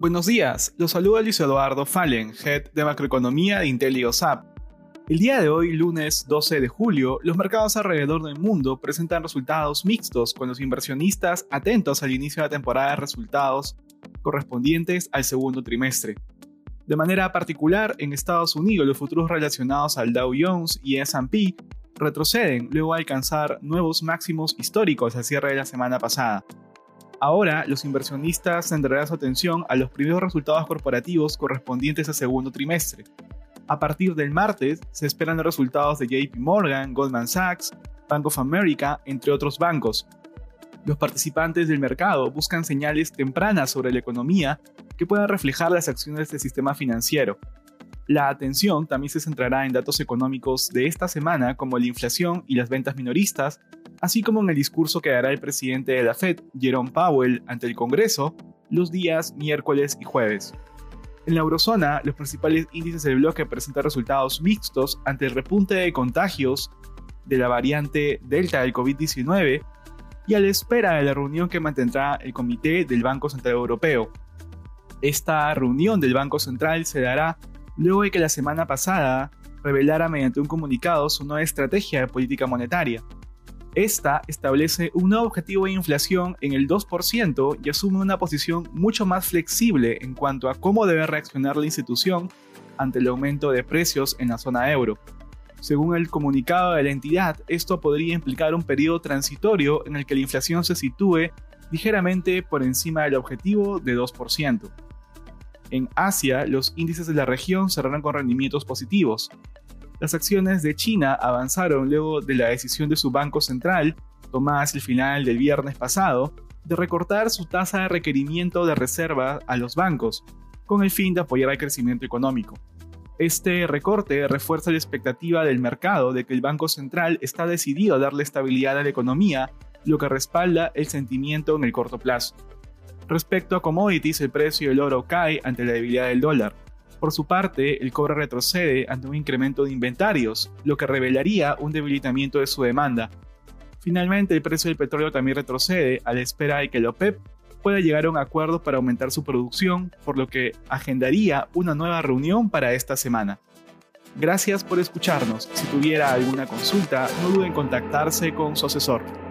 Buenos días, los saluda Luis Eduardo Fallen, Head de Macroeconomía de IntelioSAP. El día de hoy, lunes 12 de julio, los mercados alrededor del mundo presentan resultados mixtos con los inversionistas atentos al inicio de la temporada de resultados correspondientes al segundo trimestre. De manera particular, en Estados Unidos los futuros relacionados al Dow Jones y S&P retroceden luego de alcanzar nuevos máximos históricos al cierre de la semana pasada. Ahora, los inversionistas centrarán su atención a los primeros resultados corporativos correspondientes al segundo trimestre. A partir del martes, se esperan los resultados de JP Morgan, Goldman Sachs, Bank of America, entre otros bancos. Los participantes del mercado buscan señales tempranas sobre la economía que puedan reflejar las acciones del sistema financiero. La atención también se centrará en datos económicos de esta semana como la inflación y las ventas minoristas, así como en el discurso que dará el presidente de la Fed, Jerome Powell, ante el Congreso los días miércoles y jueves. En la eurozona, los principales índices del bloque presentan resultados mixtos ante el repunte de contagios de la variante Delta del COVID-19 y a la espera de la reunión que mantendrá el Comité del Banco Central Europeo. Esta reunión del Banco Central se dará luego de que la semana pasada revelara mediante un comunicado su nueva estrategia de política monetaria. Esta establece un nuevo objetivo de inflación en el 2% y asume una posición mucho más flexible en cuanto a cómo debe reaccionar la institución ante el aumento de precios en la zona euro. Según el comunicado de la entidad, esto podría implicar un periodo transitorio en el que la inflación se sitúe ligeramente por encima del objetivo de 2%. En Asia, los índices de la región cerraron con rendimientos positivos, las acciones de China avanzaron luego de la decisión de su Banco Central, tomada hacia el final del viernes pasado, de recortar su tasa de requerimiento de reserva a los bancos, con el fin de apoyar el crecimiento económico. Este recorte refuerza la expectativa del mercado de que el Banco Central está decidido a darle estabilidad a la economía, lo que respalda el sentimiento en el corto plazo. Respecto a commodities, el precio del oro cae ante la debilidad del dólar. Por su parte, el cobre retrocede ante un incremento de inventarios, lo que revelaría un debilitamiento de su demanda. Finalmente, el precio del petróleo también retrocede a la espera de que el OPEP pueda llegar a un acuerdo para aumentar su producción, por lo que agendaría una nueva reunión para esta semana. Gracias por escucharnos. Si tuviera alguna consulta, no duden en contactarse con su asesor.